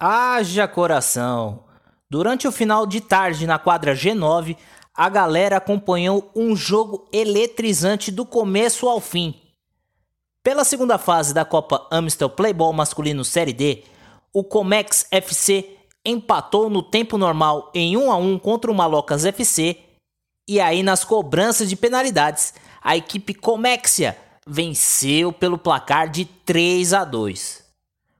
Haja coração! Durante o final de tarde na quadra G9, a galera acompanhou um jogo eletrizante do começo ao fim. Pela segunda fase da Copa Amstel Playball Masculino Série D, o Comex FC empatou no tempo normal em 1 a 1 contra o Malocas FC e aí nas cobranças de penalidades, a equipe Comexia venceu pelo placar de 3 a 2.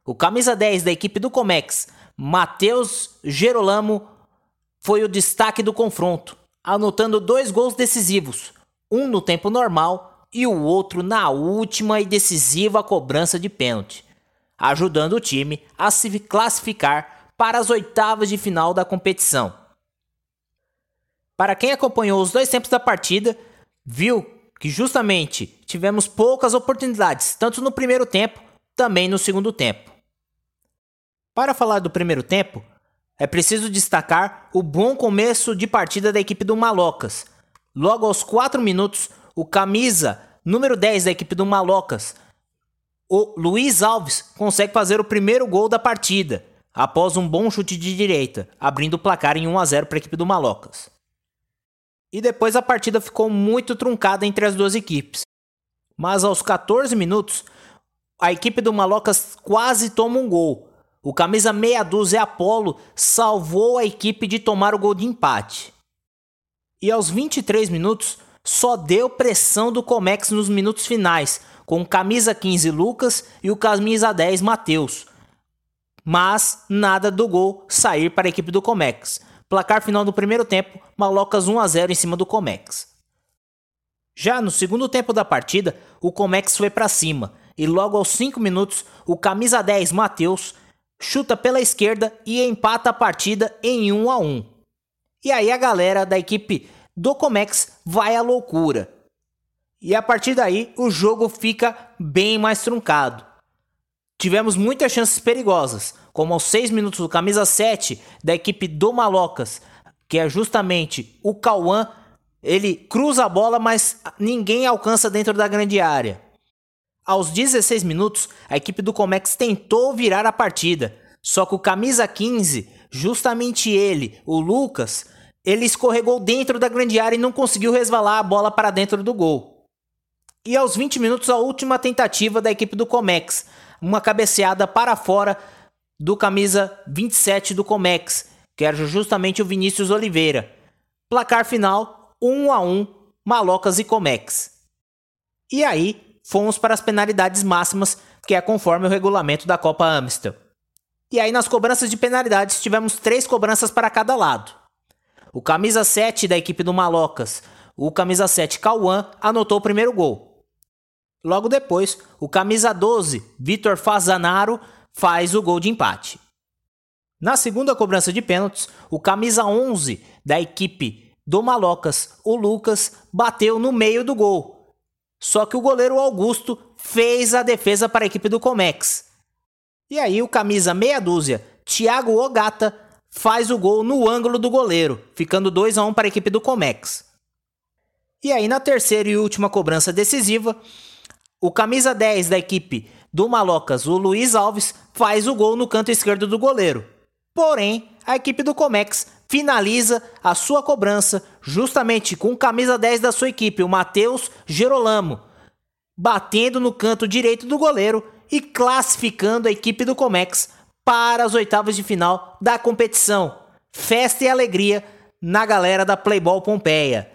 O camisa 10 da equipe do Comex, Matheus Gerolamo, foi o destaque do confronto, anotando dois gols decisivos, um no tempo normal e o outro na última e decisiva cobrança de pênalti, ajudando o time a se classificar para as oitavas de final da competição. Para quem acompanhou os dois tempos da partida, viu que justamente tivemos poucas oportunidades, tanto no primeiro tempo, também no segundo tempo. Para falar do primeiro tempo, é preciso destacar o bom começo de partida da equipe do Malocas. Logo aos 4 minutos, o camisa número 10 da equipe do Malocas, o Luiz Alves, consegue fazer o primeiro gol da partida, após um bom chute de direita, abrindo o placar em 1 a 0 para a equipe do Malocas. E depois a partida ficou muito truncada entre as duas equipes. Mas aos 14 minutos, a equipe do Malocas quase toma um gol, o camisa meia dúzia Apolo salvou a equipe de tomar o gol de empate. E aos 23 minutos, só deu pressão do Comex nos minutos finais, com o camisa 15 Lucas e o camisa 10 Matheus. Mas nada do gol sair para a equipe do Comex. Placar final do primeiro tempo, Malocas 1 a 0 em cima do Comex. Já no segundo tempo da partida, o Comex foi para cima e logo aos 5 minutos, o camisa 10 Matheus chuta pela esquerda e empata a partida em 1 a 1. E aí a galera da equipe do Comex vai à loucura. E a partir daí o jogo fica bem mais truncado. Tivemos muitas chances perigosas, como aos 6 minutos do camisa 7 da equipe do Malocas, que é justamente o Cauã, ele cruza a bola, mas ninguém alcança dentro da grande área. Aos 16 minutos, a equipe do Comex tentou virar a partida, só que o camisa 15, justamente ele, o Lucas, ele escorregou dentro da grande área e não conseguiu resvalar a bola para dentro do gol. E aos 20 minutos, a última tentativa da equipe do Comex, uma cabeceada para fora do camisa 27 do Comex, que era justamente o Vinícius Oliveira. Placar final 1 a 1, Malocas e Comex. E aí, fomos para as penalidades máximas, que é conforme o regulamento da Copa Amstel. E aí nas cobranças de penalidades tivemos três cobranças para cada lado. O camisa 7 da equipe do Malocas, o camisa 7 Cauã, anotou o primeiro gol. Logo depois, o camisa 12, Vitor Fazanaro, faz o gol de empate. Na segunda cobrança de pênaltis, o camisa 11 da equipe do Malocas, o Lucas, bateu no meio do gol, só que o goleiro Augusto fez a defesa para a equipe do Comex. E aí o camisa meia dúzia, Thiago Ogata, faz o gol no ângulo do goleiro, ficando 2 a 1 para a equipe do Comex. E aí na terceira e última cobrança decisiva, o camisa 10 da equipe do Malocas, o Luiz Alves, faz o gol no canto esquerdo do goleiro. Porém, a equipe do Comex finaliza a sua cobrança justamente com camisa 10 da sua equipe, o Matheus Gerolamo, batendo no canto direito do goleiro e classificando a equipe do Comex para as oitavas de final da competição. Festa e alegria na galera da Playball Pompeia.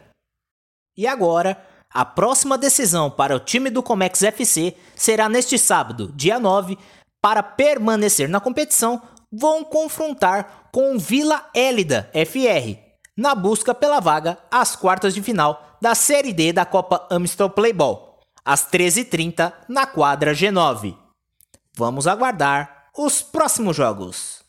E agora, a próxima decisão para o time do Comex FC será neste sábado, dia 9, para permanecer na competição vão confrontar com Vila Élida FR na busca pela vaga às quartas de final da Série D da Copa Amstel Playball, às 13h30 na quadra G9. Vamos aguardar os próximos jogos.